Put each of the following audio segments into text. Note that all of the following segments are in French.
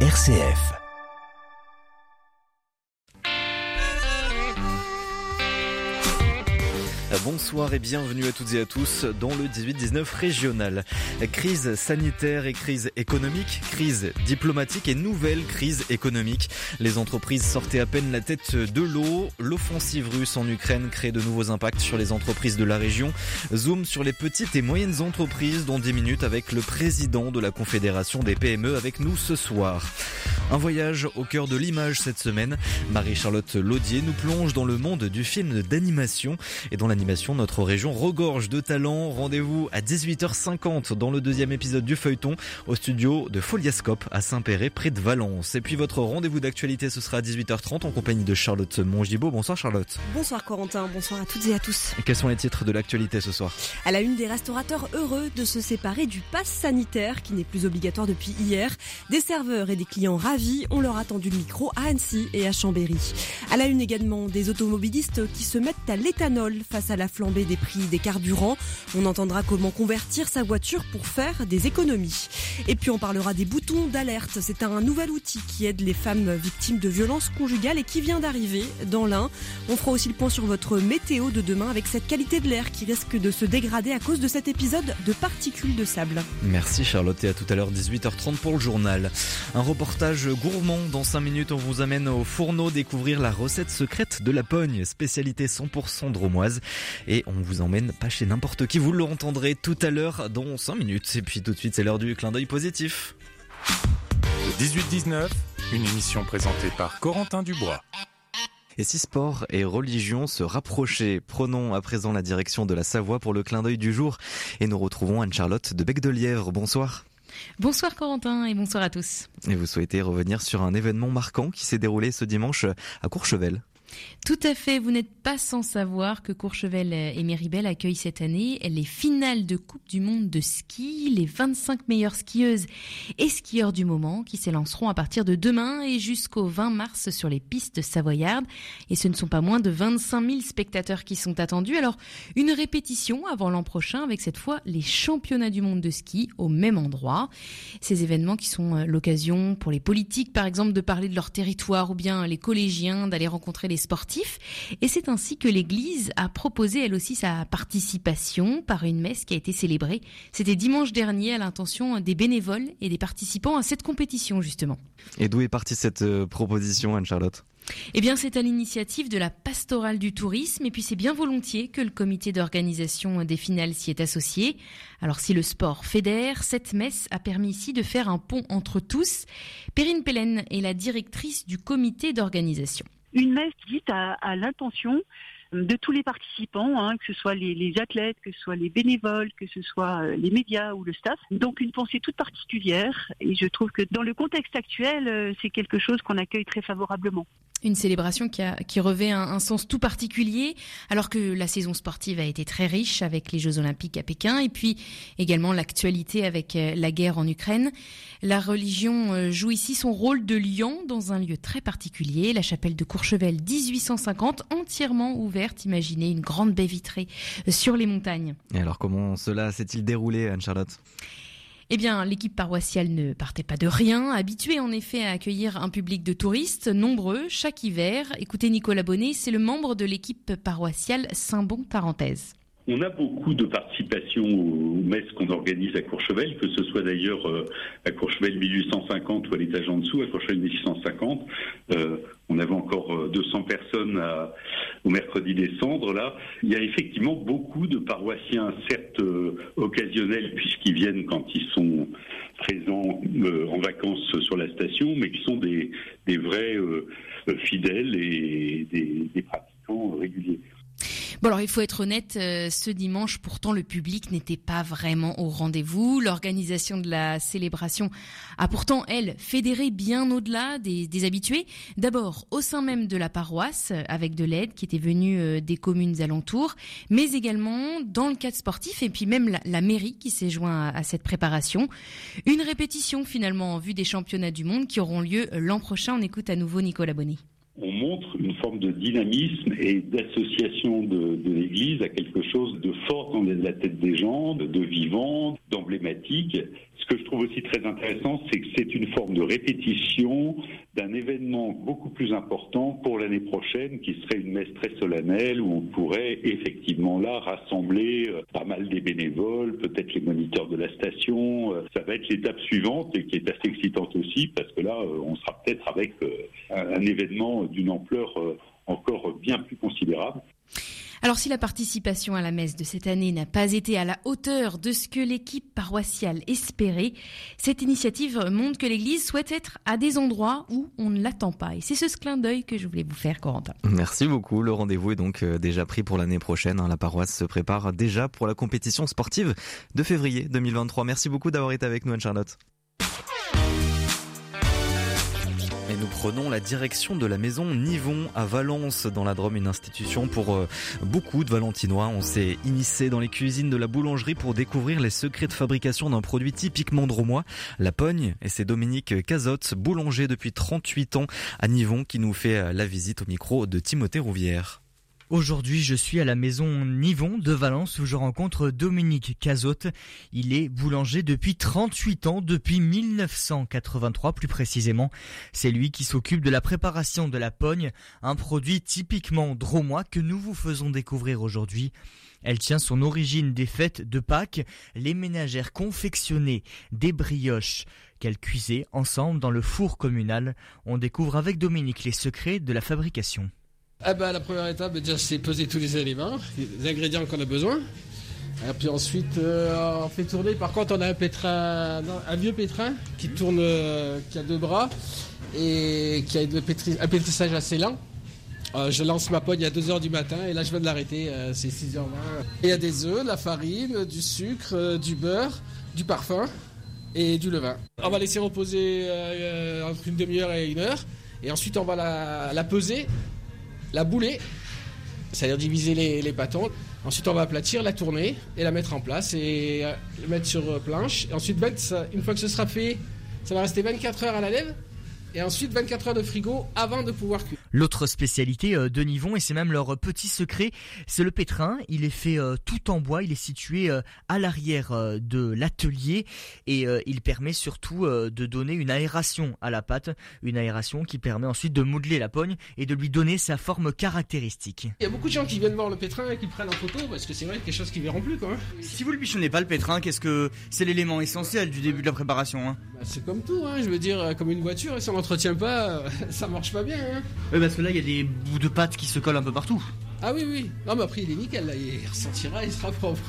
RCF. Bonsoir et bienvenue à toutes et à tous dans le 18-19 régional. Crise sanitaire et crise économique, crise diplomatique et nouvelle crise économique. Les entreprises sortaient à peine la tête de l'eau. L'offensive russe en Ukraine crée de nouveaux impacts sur les entreprises de la région. Zoom sur les petites et moyennes entreprises dans 10 minutes avec le président de la Confédération des PME avec nous ce soir. Un voyage au cœur de l'image cette semaine. Marie-Charlotte Laudier nous plonge dans le monde du film d'animation et dans l'animation notre région regorge de talents. Rendez-vous à 18h50 dans le deuxième épisode du feuilleton au studio de Foliascope à Saint-Péret près de Valence. Et puis votre rendez-vous d'actualité ce sera à 18h30 en compagnie de Charlotte Mongibaud. Bonsoir Charlotte. Bonsoir Corentin, bonsoir à toutes et à tous. quels sont les titres de l'actualité ce soir? À la une des restaurateurs heureux de se séparer du pass sanitaire qui n'est plus obligatoire depuis hier. Des serveurs et des clients ravis, on leur a tendu le micro à Annecy et à Chambéry. À la une également des automobilistes qui se mettent à l'éthanol face à la flambée des prix des carburants. On entendra comment convertir sa voiture pour faire des économies. Et puis on parlera des boutons d'alerte. C'est un nouvel outil qui aide les femmes victimes de violences conjugales et qui vient d'arriver dans l'un. On fera aussi le point sur votre météo de demain avec cette qualité de l'air qui risque de se dégrader à cause de cet épisode de particules de sable. Merci Charlotte et à tout à l'heure 18h30 pour le journal. Un reportage gourmand dans 5 minutes. On vous amène au fourneau découvrir la recette secrète de la pogne, spécialité 100% dromoise. Et on vous emmène pas chez n'importe qui, vous l'entendrez tout à l'heure dans 5 minutes. Et puis tout de suite, c'est l'heure du clin d'œil positif. 18-19, une émission présentée par Corentin Dubois. Et si sport et religion se rapprochaient Prenons à présent la direction de la Savoie pour le clin d'œil du jour. Et nous retrouvons Anne-Charlotte de Bec de Lièvre. Bonsoir. Bonsoir Corentin et bonsoir à tous. Et vous souhaitez revenir sur un événement marquant qui s'est déroulé ce dimanche à Courchevel. Tout à fait, vous n'êtes pas sans savoir que Courchevel et Méribel accueillent cette année les finales de Coupe du Monde de ski, les 25 meilleures skieuses et skieurs du moment qui s'élanceront à partir de demain et jusqu'au 20 mars sur les pistes savoyardes. Et ce ne sont pas moins de 25 000 spectateurs qui sont attendus. Alors, une répétition avant l'an prochain avec cette fois les championnats du monde de ski au même endroit. Ces événements qui sont euh, l'occasion pour les politiques, par exemple, de parler de leur territoire ou bien les collégiens d'aller rencontrer les sportifs. Et c'est ainsi que l'Église a proposé elle aussi sa participation par une messe qui a été célébrée. C'était dimanche dernier à l'intention des bénévoles et des participants à cette compétition justement. Et d'où est partie cette euh, proposition, Anne-Charlotte? Eh bien, c'est à l'initiative de la pastorale du tourisme et puis c'est bien volontiers que le comité d'organisation des finales s'y est associé. Alors, si le sport fédère, cette messe a permis ici de faire un pont entre tous. Perrine Pellen est la directrice du comité d'organisation une messe dite à, l'intention de tous les participants, hein, que ce soit les, athlètes, que ce soit les bénévoles, que ce soit euh, les médias ou le staff. Donc une pensée toute particulière et je trouve que dans le contexte actuel, euh, c'est quelque chose qu'on accueille très favorablement. Une célébration qui, revêt un, sens tout particulier, alors que la saison sportive a été très riche avec les Jeux Olympiques à Pékin, et puis également l'actualité avec euh, la guerre en Ukraine. La religion euh, joue ici son rôle de lion dans un lieu très particulier, la chapelle de Courchevel 1850, entièrement ouverte, imaginez une grande baie vitrée euh, sur les montagnes. Et alors comment cela s'est-il déroulé, Anne-Charlotte? Eh bien, l'équipe paroissiale ne partait pas de rien, habituée en effet à accueillir un public de touristes nombreux chaque hiver. Écoutez Nicolas Bonnet, c'est le membre de l'équipe paroissiale Saint-Bon Parenthèse. On a beaucoup de participation aux messes qu'on organise à Courchevel, que ce soit d'ailleurs euh, à Courchevel 1850 ou à l'étage en dessous, à Courchevel 1650. Euh, on avait encore 200 euh, personnes au mercredi des cendres. Là, il y a effectivement beaucoup de paroissiens, certes occasionnels puisqu'ils viennent quand ils sont présents en vacances sur la station, mais qui sont des, vrais fidèles et des pratiquants réguliers. Bon alors il faut être honnête, euh, ce dimanche pourtant le public n'était pas vraiment au rendez-vous. L'organisation de la célébration a pourtant, elle, fédéré bien au-delà des, habitués. D'abord au sein même de la paroisse, avec de l'aide qui était venue euh, des communes alentours, mais également dans le cadre sportif et puis même la, mairie qui s'est joint à, cette préparation. Une répétition finalement en vue des championnats du monde qui auront lieu l'an prochain. On écoute à nouveau Nicolas Bonnet. On montre une forme de dynamisme et d'association de, l'Église à quelque chose de fort dans la tête des gens, de, vivant, d'emblématique. Ce que je trouve aussi très intéressant, c'est que c'est une forme de répétition d'un événement beaucoup plus important pour l'année prochaine, qui serait une messe très solennelle où on pourrait effectivement là rassembler euh, pas mal des bénévoles, peut-être les moniteurs de la station. Euh, ça va être l'étape suivante et qui est assez excitante aussi parce que là, euh, on sera peut-être avec un événement d'une ampleur encore bien plus considérable. Alors si la participation à la messe de cette année n'a pas été à la hauteur de ce que l'équipe paroissiale espérait, cette initiative montre que l'Église souhaite être à des endroits où on ne l'attend pas. Et c'est ce clin d'œil que je voulais vous faire, Corentin. Merci beaucoup. Le rendez-vous est donc euh, déjà pris pour l'année prochaine. Hein. La paroisse se prépare déjà pour la compétition sportive de février 2023. Merci beaucoup d'avoir été avec nous, Anne-Charlotte. Nous prenons la direction de la maison Nivon à Valence, dans la Drôme, une institution pour euh, beaucoup de Valentinois. On s'est immiscé dans les cuisines de la boulangerie pour découvrir les secrets de fabrication d'un produit typiquement dromois, la pogne. Et c'est Dominique Cazotte, boulanger depuis 38 ans à Nivon, qui nous fait la visite au micro de Timothée Rouvière. Aujourd'hui, je suis à la maison Nivon de Valence où je rencontre Dominique Cazotte. Il est boulanger depuis 38 ans, depuis 1983 plus précisément. C'est lui qui s'occupe de la préparation de la pogne, un produit typiquement dromois que nous vous faisons découvrir aujourd'hui. Elle tient son origine des fêtes de Pâques. Les ménagères confectionnaient des brioches qu'elles cuisaient ensemble dans le four communal. On découvre avec Dominique les secrets de la fabrication. Ah bah, la première étape, déjà, c'est peser tous les éléments, les ingrédients qu'on a besoin. Et puis ensuite, euh, on fait tourner. Par contre, on a un pétrin, un vieux pétrin qui tourne, euh, qui a deux bras et qui a un pétrissage assez lent. Euh, je lance ma pogne à 2h du matin et là je viens de l'arrêter, c'est 6h20. Il y a des œufs, de la farine, du sucre, du beurre, du parfum et du levain. On va laisser reposer entre une demi-heure et une heure et ensuite on va la peser la bouler, c'est-à-dire diviser les, les, bâtons. Ensuite, on va aplatir, la tourner et la mettre en place et euh, mettre sur euh, planche. Ensuite, une fois que ce sera fait, ça va rester 24 heures à la lèvre et ensuite 24 heures de frigo avant de pouvoir cuire. L'autre spécialité euh, de Nivon, et c'est même leur petit secret, c'est le pétrin. Il est fait euh, tout en bois, il est situé euh, à l'arrière de l'atelier et il permet surtout de donner une aération à la pâte, une aération qui permet ensuite de modeler la pogne et de lui donner sa forme caractéristique. Il y a beaucoup de gens qui viennent voir le pétrin et qui prennent en photo parce que c'est vrai quelque chose qu'ils verront plus. Quoi. Si vous ne bichonnez pas le pétrin, qu'est-ce que c'est l'élément essentiel du début de la préparation hein? Bah, C'est comme tout, hein, je veux dire, comme une voiture, si on n'entretient pas, ça marche pas bien. Hein parce que là, il y a des bouts de pâte qui se collent un peu partout. Ah oui, oui. Non, mais après, il est nickel, là. Il ressentira, il sera propre.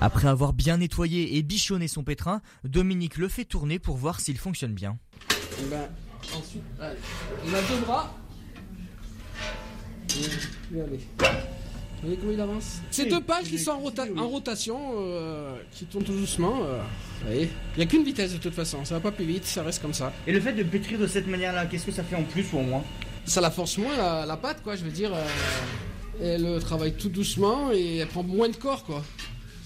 Après avoir bien nettoyé et bichonné son pétrin, Dominique le fait tourner pour voir s'il fonctionne bien. Et ben, ensuite, il a deux bras. Et, allez. Vous voyez comment il avance C'est deux pages qui sont en, rotation, euh, qui tournent tout doucement. Euh, il n'y a qu'une vitesse de toute façon, ça va pas plus vite, ça reste comme ça. Et le fait de pétrir de cette manière-là, qu'est-ce que ça fait en plus ou en moins? Ça la force moins la, pâte, quoi, je veux dire. Euh, elle travaille tout doucement et elle prend moins de corps, quoi.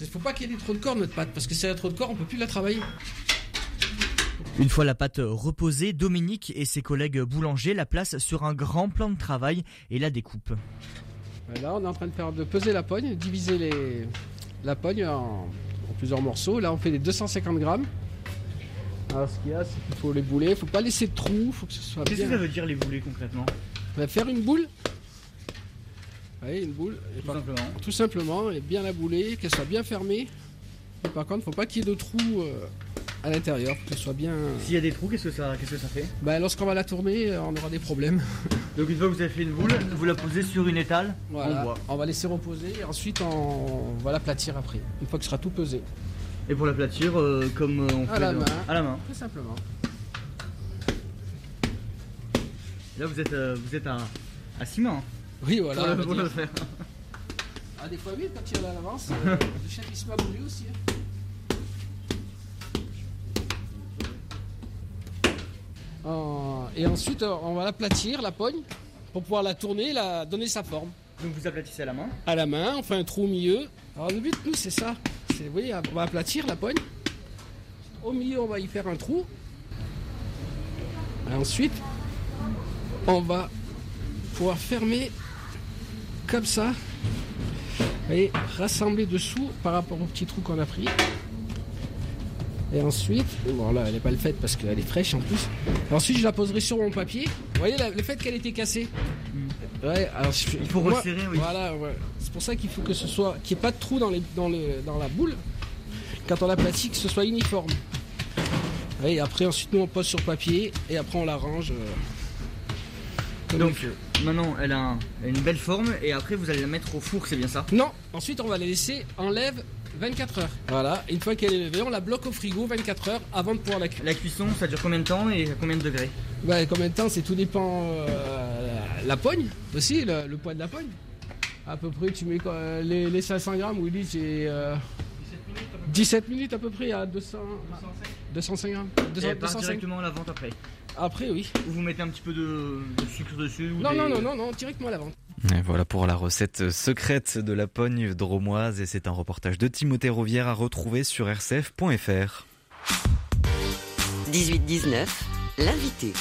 Il faut pas qu'il y ait trop de corps, notre pâte, parce que si elle a trop de corps, on peut plus la travailler. Une fois la pâte reposée, Dominique et ses collègues boulangers la placent sur un grand plan de travail et la découpent. Là, on est en train de, faire, de peser la pogne, diviser les, la pogne en, plusieurs morceaux. Là, on fait des 250 grammes. Alors, ce qu'il y a, c'est qu'il faut les bouler. Il ne faut pas laisser de trous. faut que ce soit Qu'est-ce que ça veut dire les bouler concrètement? On va faire une boule. Oui, une boule. tout simplement. Tout simplement, et bien la bouler, qu'elle soit bien fermée. par contre, il ne faut pas qu'il y ait de trous. Euh, à l'intérieur, que ce soit bien. S'il y a des trous, qu'est-ce que ça, qu'est-ce que ça fait? Bah, Lorsqu'on va la tourner, on aura des problèmes. Donc une fois que vous avez fait une boule, vous la posez sur une étale voilà. On va laisser reposer et ensuite on va l'aplatir après, une fois que ce sera tout pesé. Et pour l'aplatir, euh, comme euh, on fait la main. à la main Tout simplement. Là vous êtes, euh, vous êtes à, à 6 mains. Oui, voilà. Pour le, faire. Ah, des fois, oui, quand il y a l'avance, le chef il se à aussi. Hein. Et ensuite, on va l'aplatir, la pogne, pour pouvoir la tourner, la donner sa forme. Donc vous aplatissez à la main À la main, on fait un trou au milieu. Alors le but, nous, c'est ça. vous voyez, on va aplatir la poigne. Au milieu, on va y faire un trou. Et ensuite, on va pouvoir fermer comme ça. Et rassembler dessous par rapport au petit trou qu'on a pris. Et ensuite, bon là elle n'est pas le fait parce qu'elle est fraîche en plus. ensuite je la poserai sur mon papier. Vous voyez le fait qu'elle était cassée mm. Ouais, alors il faut resserrer, oui. Voilà, c'est pour ça qu'il faut que ce soit, qu'il n'y ait pas de trou dans, les, dans, dans la boule. Quand on l'aplatit, que ce soit uniforme. Et après ensuite nous on pose sur papier et après on l'arrange. Euh, Donc euh, maintenant elle a, une belle forme et après vous allez la mettre au four, c'est bien ça? Non, ensuite on va la laisser en lève 24 heures. Voilà, une fois qu'elle est levée, on la bloque au frigo 24 heures avant de pouvoir la cuire. La cuisson, ça dure combien de temps et à combien de degrés? Bah, Combien de temps C'est tout dépend. Euh, la, pogne aussi, le, poids de la pogne. À peu près, tu mets les, les 500 grammes, oui, c'est. 17 minutes à peu près à 200, 205 grammes. 200, et directement à la vente après? Après, oui. Ou vous mettez un petit peu de, sucre dessus non, non, non, non, non, directement à la vente. Voilà pour la recette secrète de la pogne dromoise et c'est un reportage de Timothée Rovière à retrouver sur rcf.fr. 18-19, l'invité.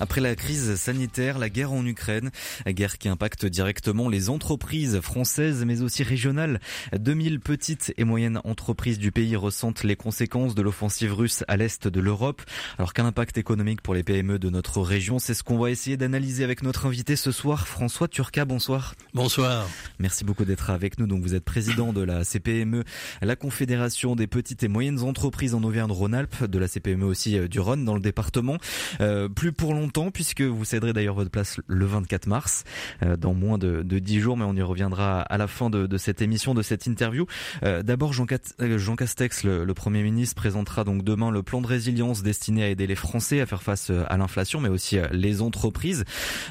Après la crise sanitaire, la guerre en Ukraine, guerre qui impacte directement les entreprises françaises mais aussi régionales. 2000 petites et moyennes entreprises du pays ressentent les conséquences de l'offensive russe à l'est de l'Europe. Alors quel impact économique pour les PME de notre région? C'est ce qu'on va essayer d'analyser avec notre invité ce soir, François Turca. Bonsoir. Bonsoir. Merci beaucoup d'être avec nous. Donc vous êtes président de la CPME, la Confédération des petites et moyennes entreprises en Auvergne-Rhône-Alpes, de la CPME aussi euh, du Rhône dans le département. Euh, plus pour longtemps puisque vous céderez d'ailleurs votre place le 24 mars, euh, dans moins de, de 10 jours, mais on y reviendra à la fin de, de cette émission, de cette interview. Euh, d'abord, Jean, euh, Jean, Castex, le, le, Premier ministre, présentera donc demain le plan de résilience destiné à aider les Français à faire face à l'inflation, mais aussi les entreprises.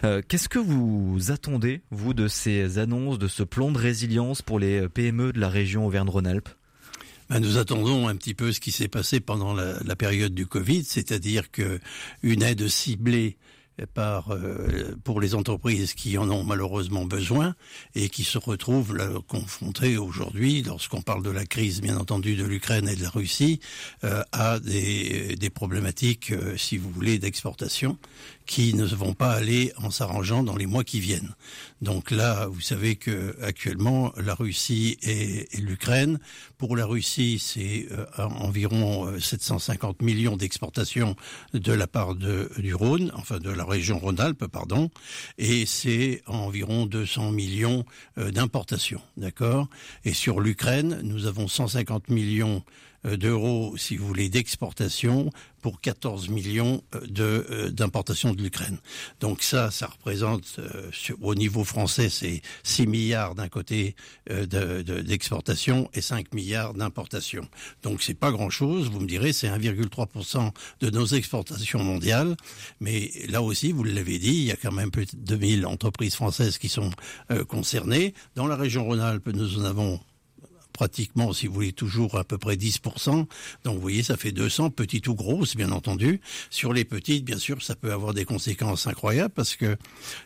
Qu'est-ce que vous attendez, vous, de ces annonces, de ce plan de résilience pour les PME de la région Auvergne-Rhône-Alpes? Ben, nous attendons un petit peu ce qui s'est passé pendant la, la, période du Covid, c'est-à-dire que une aide ciblée par euh, pour les entreprises qui en ont malheureusement besoin et qui se retrouvent là, confrontées aujourd'hui, lorsqu'on parle de la crise bien entendu de l'Ukraine et de la Russie, euh, à des, des problématiques, euh, si vous voulez, d'exportation qui ne vont pas aller en s'arrangeant dans les mois qui viennent. Donc là, vous savez que actuellement la Russie et, l'Ukraine, pour la Russie, c'est environ 750 millions d'exportations de la part de, du Rhône, enfin de la région Rhône-Alpes, pardon, et c'est environ 200 millions euh, d'importations, d'accord? Et sur l'Ukraine, nous avons 150 millions d'euros, si vous voulez, d'exportation pour 14 millions euh, de euh, d'importation de l'Ukraine. Donc ça, ça représente au niveau français, c'est 6 milliards d'un côté d'exportation et 5 milliards d'importation. Donc c'est pas grand-chose. Vous me direz, c'est 1,3% de nos exportations mondiales. Mais là aussi, vous l'avez dit, il y a quand même plus de 2000 entreprises françaises qui sont concernées. Dans la région Rhône-Alpes, nous en avons pratiquement, si vous voulez, toujours à peu près 10%. Donc vous voyez, ça fait 200, petites ou grosses, bien entendu. Sur les petites, bien sûr, ça peut avoir des conséquences incroyables parce que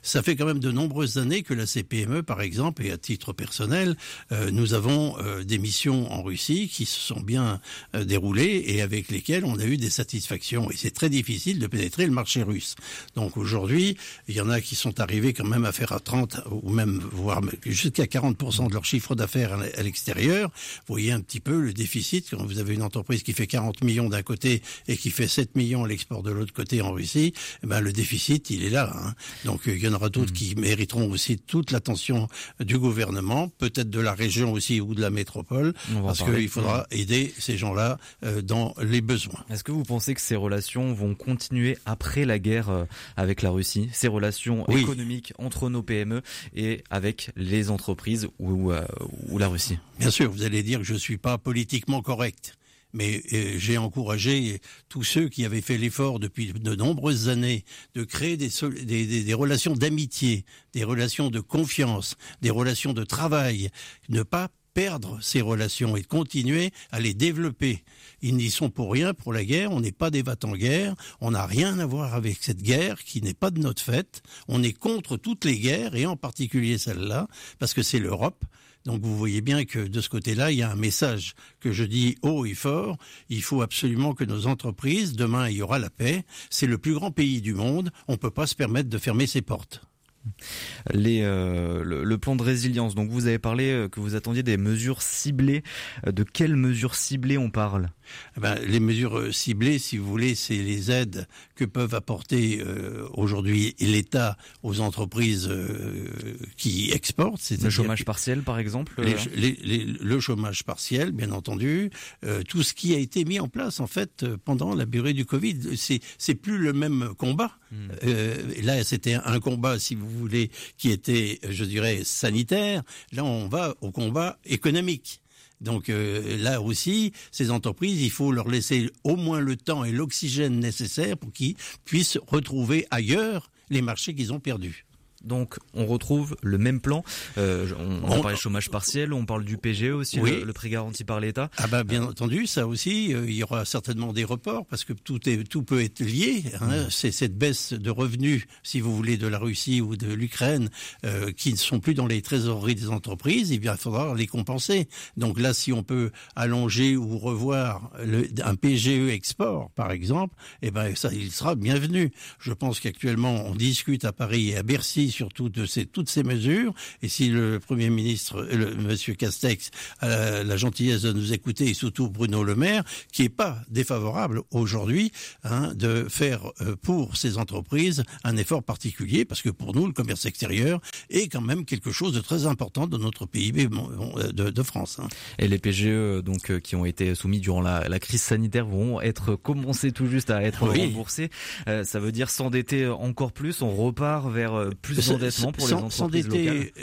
ça fait quand même de nombreuses années que la CPME, par exemple, et à titre personnel, euh, nous avons euh, des missions en Russie qui se sont bien euh, déroulées et avec lesquelles on a eu des satisfactions. Et c'est très difficile de pénétrer le marché russe. Donc aujourd'hui, il y en a qui sont arrivés quand même à faire à 30 ou même voire jusqu'à 40% de leur chiffre d'affaires à l'extérieur vous voyez un petit peu le déficit quand vous avez une entreprise qui fait 40 millions d'un côté et qui fait 7 millions à l'export de l'autre côté en Russie, eh ben le déficit il est là. Hein. Donc il y en aura d'autres hmm. qui mériteront aussi toute l'attention du gouvernement, peut-être de la région aussi ou de la métropole, parce qu'il faudra hmm. aider ces gens-là euh, dans les besoins. Est-ce que vous pensez que ces relations vont continuer après la guerre euh, avec la Russie, ces relations économiques entre nos PME et avec les entreprises ou, euh, ou la Russie? Bien sûr vous allez dire que je suis pas politiquement correct. Mais euh, j'ai encouragé tous ceux qui avaient fait l'effort depuis de nombreuses années de créer des relations d'amitié, des relations de confiance, des relations de travail, ne pas perdre ces relations et de continuer à les développer. Ils n'y sont pour rien pour la guerre, on n'est pas des en guerre, on n'a rien à voir avec cette guerre qui n'est pas de notre fait. On est contre toutes les guerres et en particulier celle-là parce que c'est l'Europe. Donc vous voyez bien que de ce côté-là, il y a un message que je dis haut et fort. Il faut absolument que nos entreprises, demain il y aura la paix. C'est le plus grand pays du monde. On ne peut pas se permettre de fermer ses portes. Euh, le, plan de résilience. Donc vous avez parlé euh, que vous attendiez des mesures ciblées. Euh, de quelles mesures ciblées on parle? Eh ben, Les mesures ciblées, si vous voulez, c'est les aides que peuvent apporter aujourd'hui l'État aux entreprises qui exportent. Le chômage partiel, par exemple. le chômage partiel, bien entendu. tout ce qui a été mis en place en fait pendant la durée du Covid, c'est c'est plus le même combat. Hmm. là, c'était un combat, si vous voulez, qui était, je dirais, sanitaire. Là, on va au combat économique. Donc euh, là aussi, ces entreprises, il faut leur laisser au moins le temps et l'oxygène nécessaire pour qu'ils puissent retrouver ailleurs les marchés qu'ils ont perdus. Donc on retrouve le même plan. Euh, on, on, parle du chômage partiel, on parle du PGE aussi, le, prix garanti par l'État. Ah bah bien entendu, ça aussi, euh, il y aura certainement des reports parce que tout est tout peut être lié. Hein. Mm. C'est cette baisse de revenus, si vous voulez, de la Russie ou de l'Ukraine, euh, qui ne sont plus dans les trésoreries des entreprises. Eh bien, il faudra les compenser. Donc là, si on peut allonger ou revoir le, un PGE export, par exemple, eh ben ça, il sera bienvenu. Je pense qu'actuellement, on discute à Paris et à Bercy surtout de ces, toutes ces mesures. Et si le Premier ministre, le, Monsieur Castex, a la, gentillesse de nous écouter, et surtout Bruno Le Maire, qui est pas défavorable aujourd'hui hein, de faire euh, pour ces entreprises un effort particulier, parce que pour nous, le commerce extérieur est quand même quelque chose de très important dans notre PIB euh, de, de France. Hein. Et les PGE donc euh, qui ont été soumis durant la, la, crise sanitaire vont être commencés tout juste à être remboursés. ça veut dire s'endetter encore plus. On repart vers plus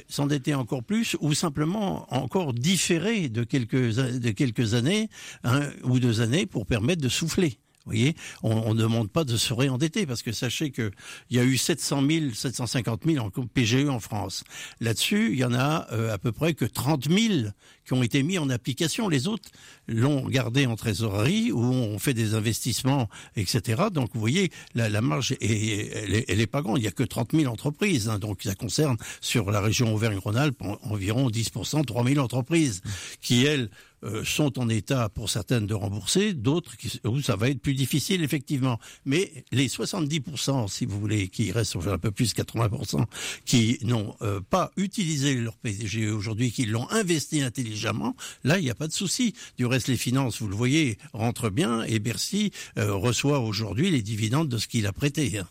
S'endetter encore plus ou simplement encore différer de quelques, de quelques années hein, ou deux années pour permettre de souffler. Vous voyez, on ne demande pas de se réendetter parce que sachez qu'il y a eu 700 000, 750 000 en PGE en France. Là-dessus, il y en a euh, à peu près que 30 000 qui ont été mis en application. Les autres l'ont gardé en trésorerie ou ont fait des investissements, etc. Donc vous voyez, la, la marge, est, elle, est, pas grande. Il y a que 30 000 entreprises. Hein. donc ça concerne sur la région Auvergne-Rhône-Alpes environ 10%, 3 000 entreprises qui, elles, euh, sont en état pour certaines de rembourser, d'autres où ça va être plus difficile effectivement. Mais les 70%, si vous voulez, qui restent un peu plus 80%, qui n'ont euh, pas utilisé leur PDG aujourd'hui, qui l'ont investi intelligemment, là il n'y a pas de souci. Du reste, les finances, vous le voyez, rentrent bien et Bercy euh, reçoit aujourd'hui les dividendes de ce qu'il a prêté. Hein.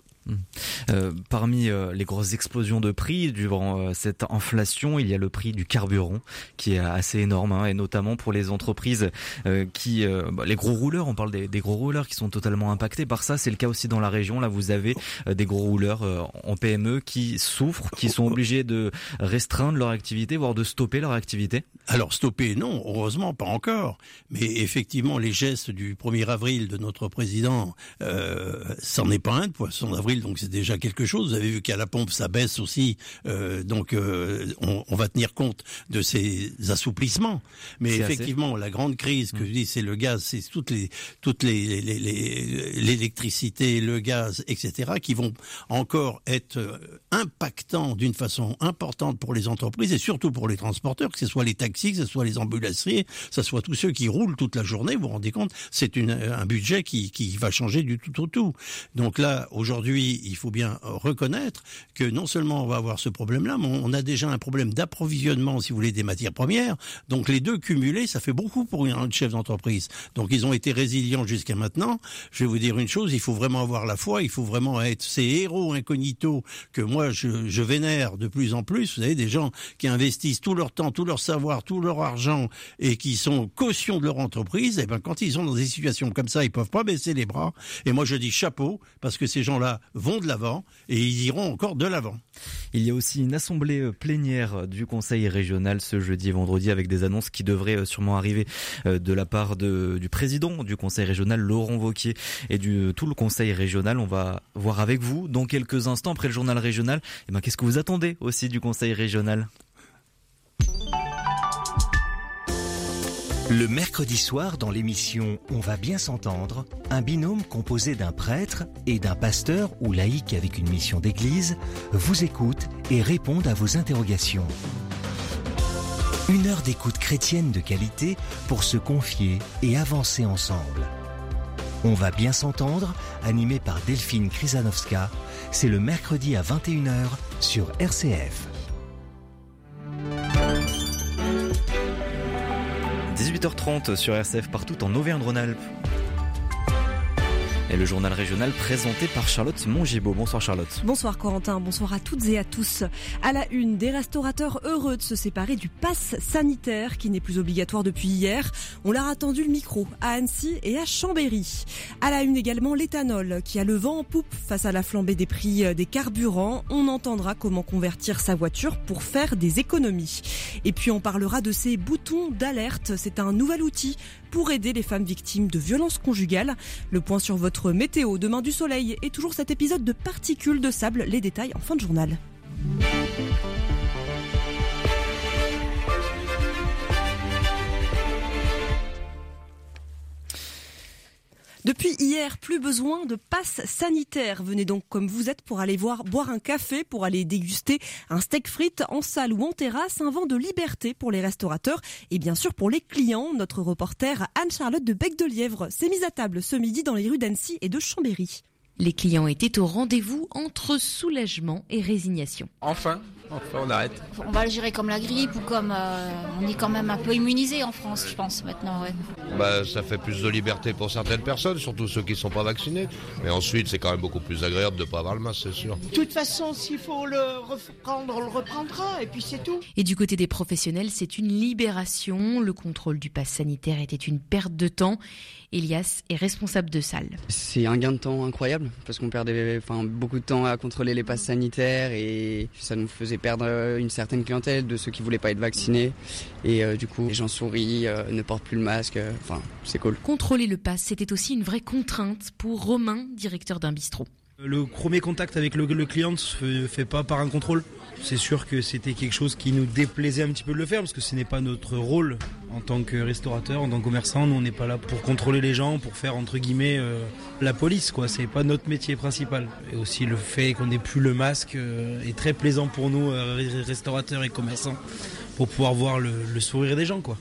Euh, parmi euh, les grosses explosions de prix durant euh, cette inflation, il y a le prix du carburant qui est assez énorme, hein, et notamment pour les entreprises qui, bah, les gros rouleurs, on parle des, gros rouleurs qui sont totalement impactés par ça. C'est le cas aussi dans la région. Là, vous avez des gros rouleurs en PME qui souffrent, qui sont obligés de restreindre leur activité, voire de stopper leur activité. Alors stopper, non, heureusement pas encore. Mais effectivement, les gestes du 1er avril de notre président, euh, c'en est pas un de poisson d'avril donc c'est déjà quelque chose. Vous avez vu qu'à la pompe, ça baisse aussi, euh, donc euh, on, on, va tenir compte de ces assouplissements. Mais effectivement, la grande crise que je dis, c'est le gaz, c'est toutes les toutes les l'électricité, le gaz, etc., qui vont encore être euh, impactants d'une façon importante pour les entreprises et surtout pour les transporteurs, que ce soit les taxis, que ce soit les ambulanciers, que ce soit tous ceux qui roulent toute la journée. Vous vous rendez compte, c'est un budget qui, qui va changer du tout au tout. Donc là, aujourd'hui il faut bien reconnaître que non seulement on va avoir ce problème-là, mais on a déjà un problème d'approvisionnement, si vous voulez, des matières premières. Donc les deux cumulés, ça fait beaucoup pour un chef d'entreprise. Donc ils ont été résilients jusqu'à maintenant. Je vais vous dire une chose, il faut vraiment avoir la foi, il faut vraiment être ces héros incognito que moi je, je vénère de plus en plus. Vous savez, des gens qui investissent tout leur temps, tout leur savoir, tout leur argent et qui sont caution de leur entreprise. Et eh ben quand ils sont dans des situations comme ça, ils peuvent pas baisser les bras. Et moi je dis chapeau parce que ces gens-là vont de l'avant et ils iront encore de l'avant. Il y a aussi une assemblée euh, plénière du Conseil régional ce jeudi et vendredi avec des annonces qui devraient euh, sûrement arriver euh, de la part du président du Conseil régional, Laurent Vauquier, et du tout le Conseil régional. On va voir avec vous dans quelques instants après le journal régional. Et eh ben, qu'est-ce que vous attendez aussi du Conseil régional? Le mercredi soir, dans l'émission On va bien s'entendre, un binôme composé d'un prêtre et d'un pasteur ou laïc avec une mission d'église vous écoute et répond à vos interrogations. Une heure d'écoute chrétienne de qualité pour se confier et avancer ensemble. On va bien s'entendre, animé par Delphine Krisanowska. C'est le mercredi à 21h sur RCF. 18h30 sur RCF partout en Auvergne-Rhône-Alpes. Et le journal régional présenté par Charlotte Mongibaud. Bonsoir Charlotte. Bonsoir Corentin, bonsoir à toutes et à tous. À la une, des restaurateurs heureux de se séparer du pass sanitaire qui n'est plus obligatoire depuis hier. On leur a tendu le micro à Annecy et à Chambéry. À la une également, l'éthanol qui a le vent en poupe face à la flambée des prix euh, des carburants. On entendra comment convertir sa voiture pour faire des économies. Et puis on parlera de ces boutons d'alerte. C'est un nouvel outil pour aider les femmes victimes de violences conjugales. Le point sur votre météo, demain du soleil et toujours cet épisode de particules de sable. Les détails en fin de journal. Depuis hier, plus besoin de passe sanitaire. Venez donc comme vous êtes pour aller voir, boire un café, pour aller déguster un steak frites en salle ou en terrasse, un vent de liberté pour les restaurateurs et bien sûr pour les clients. Notre reporter Anne-Charlotte de Bec de Lièvre s'est mise à table ce midi dans les rues d'Annecy et de Chambéry. Les clients étaient au rendez-vous entre soulagement et résignation. Enfin, enfin on arrête. On va le gérer comme la grippe ou comme euh, on est quand même un peu immunisé en France, je pense maintenant. Ouais. Bah, ça fait plus de liberté pour certaines personnes, surtout ceux qui ne sont pas vaccinés. Mais ensuite, c'est quand même beaucoup plus agréable de ne pas avoir le masque, c'est sûr. De toute façon, s'il faut le reprendre, on le reprendra, et puis c'est tout. Et du côté des professionnels, c'est une libération. Le contrôle du pass sanitaire était une perte de temps. Elias est responsable de salle. C'est un gain de temps incroyable parce qu'on perdait enfin, beaucoup de temps à contrôler les passes sanitaires et ça nous faisait perdre une certaine clientèle de ceux qui voulaient pas être vaccinés. Et euh, du coup, les gens sourient, euh, ne portent plus le masque. euh, Enfin, c'est cool. Contrôler le pass, c'était aussi une vraie contrainte pour Romain, directeur d'un bistrot. Le premier contact avec le, client ne se fait- fait pas par un contrôle. C'est sûr que c'était quelque chose qui nous déplaisait un petit peu de le faire parce que ce n'est pas notre rôle en tant que restaurateur, en tant que commerçant. Nous, on n'est pas là pour contrôler les gens, pour faire entre guillemets euh, la police, quoi. C'est pas notre métier principal. Et aussi le fait qu'on n'ait plus le masque euh, est très plaisant pour nous, euh, restaurateurs et commerçants, pour pouvoir voir le, le sourire des gens, quoi.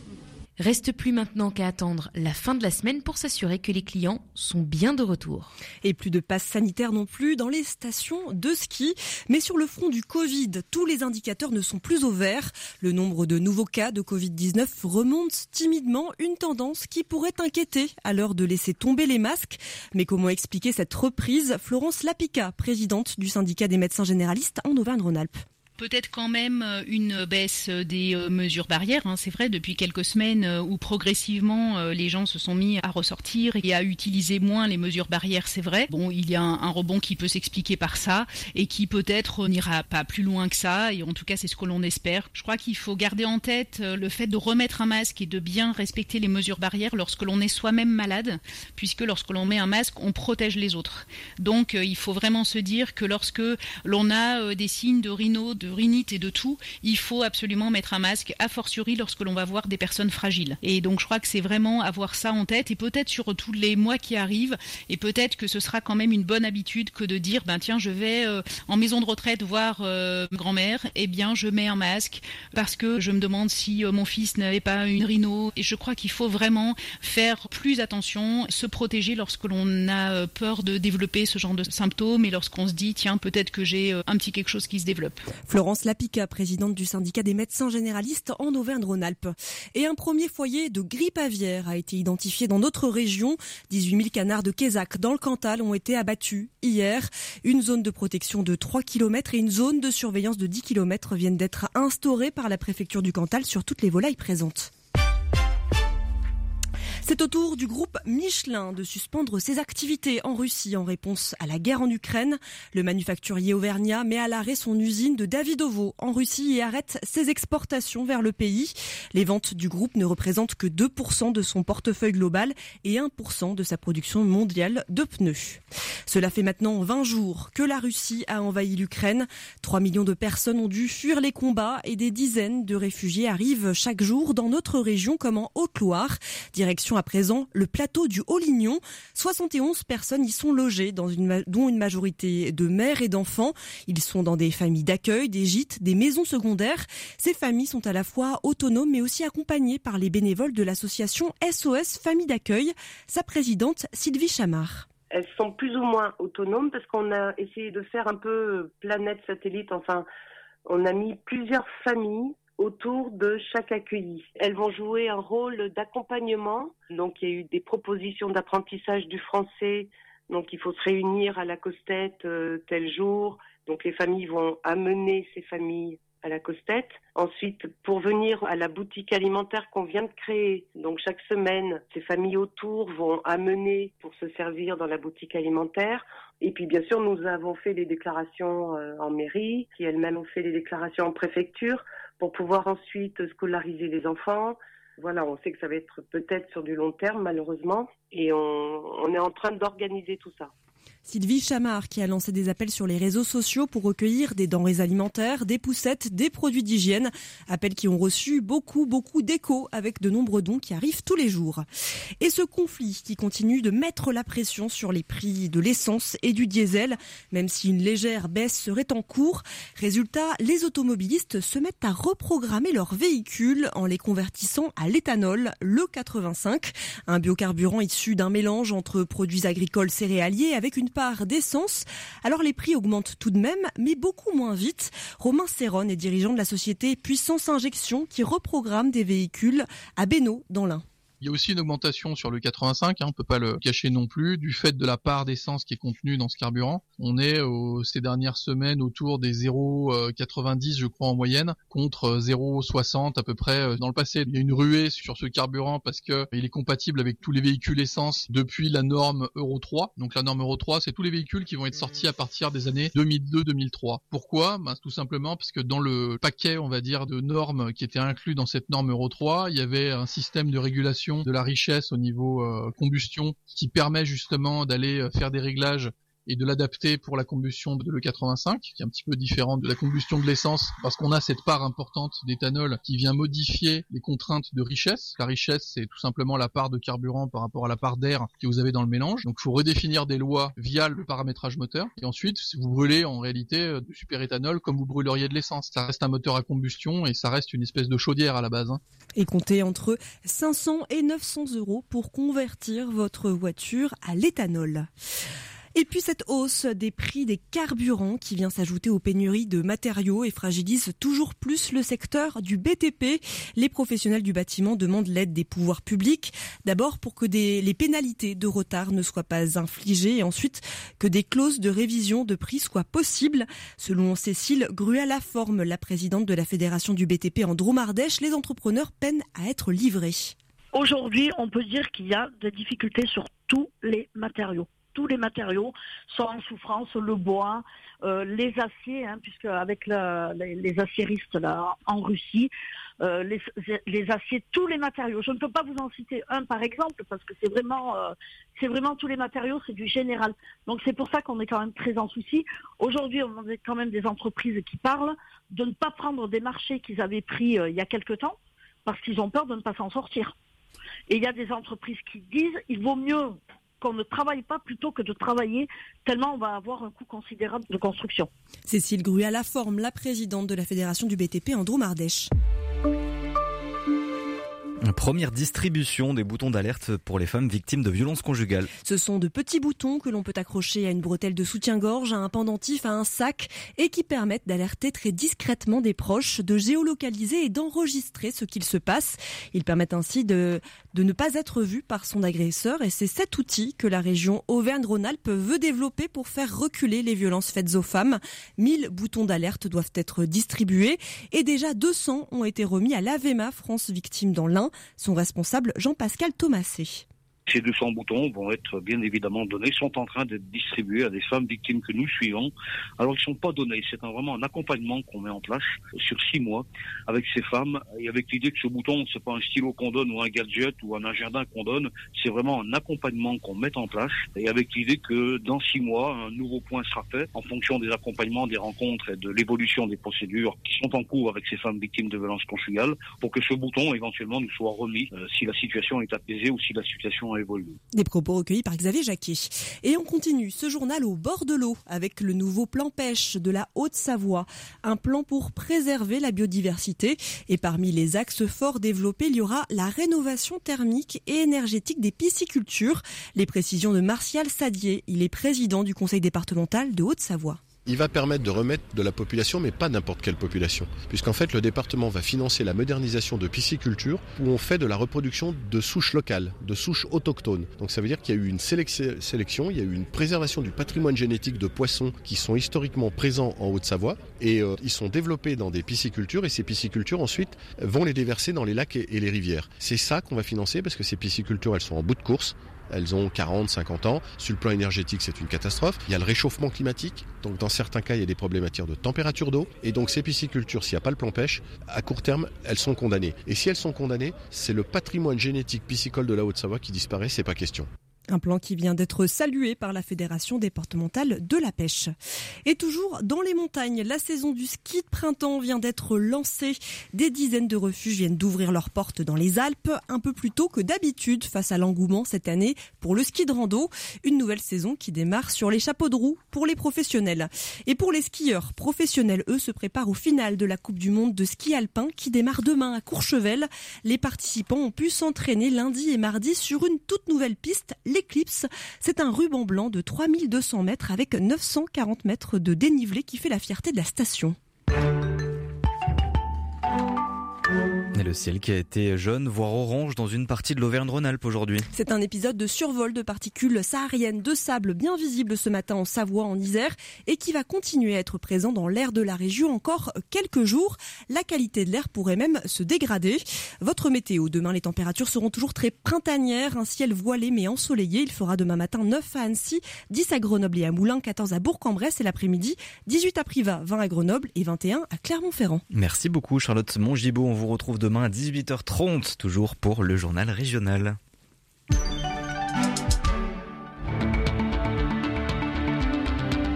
Reste plus maintenant qu'à attendre la fin de la semaine pour s'assurer que les clients sont bien de retour. Et plus de passe sanitaire non plus dans les stations de ski. Mais sur le front du Covid, tous les indicateurs ne sont plus au vert. Le nombre de nouveaux cas de Covid-19 remonte timidement, une tendance qui pourrait inquiéter à l'heure de laisser tomber les masques. Mais comment expliquer cette reprise? Florence Lapica, présidente du syndicat des médecins généralistes en Auvergne-Rhône-Alpes. Peut-être quand même euh, une baisse des euh, mesures barrières. hein. C'est vrai, depuis quelques semaines euh, où progressivement euh, les gens se sont mis à ressortir et à utiliser moins les mesures barrières, c'est vrai. Bon, il y a un, rebond qui peut s'expliquer par ça et qui peut-être n'ira pas plus loin que ça. Et en tout cas, c'est ce que l'on espère. Je crois qu'il faut garder en tête euh, le fait de remettre un masque et de bien respecter les mesures barrières lorsque l'on est soi-même malade, puisque lorsque l'on met un masque, on protège les autres. Donc, euh, il faut vraiment se dire que lorsque l'on a euh, des signes de rhino, de rhinite et de tout, il faut absolument mettre un masque, a fortiori lorsque l'on va voir des personnes fragiles. Et donc, je crois que c'est vraiment avoir ça en tête et peut-être sur tous les mois qui arrivent et peut-être que ce sera quand même une bonne habitude que de dire, ben tiens, je vais euh, en maison de retraite voir euh, grand-mère, eh bien, je mets un masque parce que je me demande si euh, mon fils n'avait pas une rhino. Et je crois qu'il faut vraiment faire plus attention, se protéger lorsque l'on a euh, peur de développer ce genre de symptômes et lorsqu'on se dit, tiens, peut-être que j'ai euh, un petit quelque chose qui se développe. Florence Lapica, présidente du syndicat des médecins généralistes en Auvergne-Rhône-Alpes. Et un premier foyer de grippe aviaire a été identifié dans notre région. 18 000 canards de Kézac dans le Cantal ont été abattus hier. Une zone de protection de 3 km et une zone de surveillance de 10 km viennent d'être instaurées par la préfecture du Cantal sur toutes les volailles présentes. C'est au tour du groupe Michelin de suspendre ses activités en Russie en réponse à la guerre en Ukraine. Le manufacturier auvergnat met à l'arrêt son usine de Davidovo en Russie et arrête ses exportations vers le pays. Les ventes du groupe ne représentent que 2% de son portefeuille global et 1% de sa production mondiale de pneus. Cela fait maintenant 20 jours que la Russie a envahi l'Ukraine. 3 millions de personnes ont dû fuir les combats et des dizaines de réfugiés arrivent chaque jour dans notre région comme en Haute-Loire. Direction à présent le plateau du Haut-Lignon. 71 personnes y sont logées, dont une majorité de mères et d'enfants. Ils sont dans des familles d'accueil, des gîtes, des maisons secondaires. Ces familles sont à la fois autonomes mais aussi accompagnées par les bénévoles de l'association SOS Famille d'accueil. Sa présidente Sylvie Chamard elles sont plus ou moins autonomes parce qu'on a essayé de faire un peu planète satellite. Enfin, on a mis plusieurs familles autour de chaque accueilli. Elles vont jouer un rôle d'accompagnement. Donc il y a eu des propositions d'apprentissage du français. Donc il faut se réunir à la Costette euh, tel jour. Donc les familles vont amener ces familles à la Costette. Ensuite, pour venir à la boutique alimentaire qu'on vient de créer, donc chaque semaine, ces familles autour vont amener pour se servir dans la boutique alimentaire. Et puis bien sûr, nous avons fait des déclarations euh, en mairie, qui elles-mêmes ont fait des déclarations en préfecture pour pouvoir ensuite scolariser les enfants. Voilà, on sait que ça va être peut-être sur du long terme, malheureusement, et on, on est en train d'organiser tout ça. Sylvie Chamard qui a lancé des appels sur les réseaux sociaux pour recueillir des denrées alimentaires, des poussettes, des produits d'hygiène. Appels qui ont reçu beaucoup, beaucoup d'échos avec de nombreux dons qui arrivent tous les jours. Et ce conflit qui continue de mettre la pression sur les prix de l'essence et du diesel, même si une légère baisse serait en cours. Résultat, les automobilistes se mettent à reprogrammer leurs véhicules en les convertissant à l'éthanol, le 85, un biocarburant issu d'un mélange entre produits agricoles céréaliers avec une part d'essence. Alors les prix augmentent tout de même, mais beaucoup moins vite. Romain Serron est dirigeant de la société Puissance Injection qui reprogramme des véhicules à Beno dans l'Ain. Il y a aussi une augmentation sur le 85, hein, on peut pas le cacher non plus, du fait de la part d'essence qui est contenue dans ce carburant. On est ces dernières semaines autour des 0,90 je crois en moyenne, contre 0,60 à peu près euh, dans le passé. Il y a une ruée sur ce carburant parce que il est compatible avec tous les véhicules essence depuis la norme Euro 3. Donc la norme Euro 3, c'est tous les véhicules qui vont être sortis à partir des années 2002-2003. Pourquoi? Ben, Tout simplement parce que dans le paquet, on va dire, de normes qui étaient inclus dans cette norme Euro 3, il y avait un système de régulation de la richesse au niveau euh, combustion qui permet justement d'aller euh, faire des réglages et de l'adapter pour la combustion de l'E85, qui est un petit peu différente de la combustion de l'essence, parce qu'on a cette part importante d'éthanol qui vient modifier les contraintes de richesse. La richesse, c'est tout simplement la part de carburant par rapport à la part d'air que vous avez dans le mélange. Donc il faut redéfinir des lois via le paramétrage moteur. Et ensuite, vous brûlez en réalité euh, du super-éthanol comme vous brûleriez de l'essence. Ça reste un moteur à combustion et ça reste une espèce de chaudière à la base. Hein. Et comptez entre 500 et 900 euros pour convertir votre voiture à l'éthanol. Et puis cette hausse des prix des carburants qui vient s'ajouter aux pénuries de matériaux et fragilise toujours plus le secteur du BTP. Les professionnels du bâtiment demandent l'aide des pouvoirs publics. D'abord pour que les pénalités de retard ne soient pas infligées et ensuite que des clauses de révision de prix soient possibles. Selon Cécile Gruet-Laforme, la présidente de la fédération du BTP en Dromardèche, les entrepreneurs peinent à être livrés. Aujourd'hui, on peut dire qu'il y a des difficultés sur tous les matériaux tous les matériaux sont en souffrance, le bois, euh, les aciers, hein, puisque avec les, aciéristes là, en Russie, euh, les, les, aciers, tous les matériaux. Je ne peux pas vous en citer un par exemple parce que c'est vraiment, euh, c'est vraiment tous les matériaux, c'est du général. Donc c'est pour ça qu'on est quand même très en souci. Aujourd'hui, on a quand même des entreprises qui parlent de ne pas prendre des marchés qu'ils avaient pris il y a quelque temps parce qu'ils ont peur de ne pas s'en sortir. Et il y a des entreprises qui disent il vaut mieux qu'on ne travaille pas plutôt que de travailler, tellement on va avoir un coût considérable de construction. Cécile Gru à la forme, la présidente de la Fédération du BTP en Dromardèche. Première distribution des boutons d'alerte pour les femmes victimes de violences conjugales. Ce sont de petits boutons que l'on peut accrocher à une bretelle de soutien-gorge, à un pendentif, à un sac et qui permettent d'alerter très discrètement des proches, de géolocaliser et d'enregistrer ce qu'il se passe. Ils permettent ainsi de, de ne pas être vus par son agresseur et c'est cet outil que la région Auvergne-Rhône-Alpes veut développer pour faire reculer les violences faites aux femmes. 1000 boutons d'alerte doivent être distribués et déjà 200 ont été remis à l'AVEMA France Victimes dans l'Ain. Son responsable Jean-Pascal Thomasé. Ces 200 boutons vont être bien évidemment donnés, sont en train d'être distribués à des femmes victimes que nous suivons. Alors ils ne sont pas donnés, c'est vraiment un accompagnement qu'on met en place sur six mois avec ces femmes et avec l'idée que ce bouton, c'est pas un stylo qu'on donne ou un gadget ou un agenda qu'on donne, c'est vraiment un accompagnement qu'on met en place et avec l'idée que dans six mois, un nouveau point sera fait en fonction des accompagnements, des rencontres et de l'évolution des procédures qui sont en cours avec ces femmes victimes de violences conjugales pour que ce bouton éventuellement nous soit remis euh, si la situation est apaisée ou si la situation des propos recueillis par Xavier Jacquet. Et on continue ce journal au bord de l'eau avec le nouveau plan pêche de la Haute-Savoie. Un plan pour préserver la biodiversité. Et parmi les axes forts développés, il y aura la rénovation thermique et énergétique des piscicultures. Les précisions de Martial Sadier. Il est président du conseil départemental de Haute-Savoie. Il va permettre de remettre de la population, mais pas n'importe quelle population. Puisqu'en fait, le département va financer la modernisation de pisciculture où on fait de la reproduction de souches locales, de souches autochtones. Donc ça veut dire qu'il y a eu une sélection, il y a eu une préservation du patrimoine génétique de poissons qui sont historiquement présents en Haute-Savoie. Et euh, ils sont développés dans des piscicultures et ces piscicultures ensuite vont les déverser dans les lacs et les rivières. C'est ça qu'on va financer parce que ces piscicultures, elles sont en bout de course. Elles ont 40, 50 ans. Sur le plan énergétique, c'est une catastrophe. Il y a le réchauffement climatique. Donc, dans certains cas, il y a des problématiques de température d'eau. Et donc, ces piscicultures, s'il n'y a pas le plan pêche, à court terme, elles sont condamnées. Et si elles sont condamnées, c'est le patrimoine génétique piscicole de la Haute-Savoie qui disparaît. C'est pas question. Un plan qui vient d'être salué par la Fédération départementale de la pêche. Et toujours dans les montagnes, la saison du ski de printemps vient d'être lancée. Des dizaines de refuges viennent d'ouvrir leurs portes dans les Alpes, un peu plus tôt que d'habitude face à l'engouement cette année pour le ski de rando. Une nouvelle saison qui démarre sur les chapeaux de roue pour les professionnels. Et pour les skieurs professionnels, eux se préparent au final de la Coupe du Monde de ski alpin qui démarre demain à Courchevel. Les participants ont pu s'entraîner lundi et mardi sur une toute nouvelle piste, l'Eclipse. C'est un ruban blanc de 3200 mètres avec 940 mètres de dénivelé qui fait la fierté de la station. Le ciel qui a été jaune, voire orange dans une partie de l'Auvergne-Rhône-Alpes aujourd'hui. C'est un épisode de survol de particules sahariennes de sable bien visible ce matin en Savoie, en Isère, et qui va continuer à être présent dans l'air de la région encore quelques jours. La qualité de l'air pourrait même se dégrader. Votre météo, demain les températures seront toujours très printanières, un ciel voilé mais ensoleillé. Il fera demain matin 9 à Annecy, 10 à Grenoble et à Moulins, 14 à Bourg-en-Bresse et l'après-midi, 18 à Privas, 20 à Grenoble et 21 à Clermont-Ferrand. Merci beaucoup Charlotte Mongibaud, on vous retrouve demain à 18h30, toujours pour le journal régional.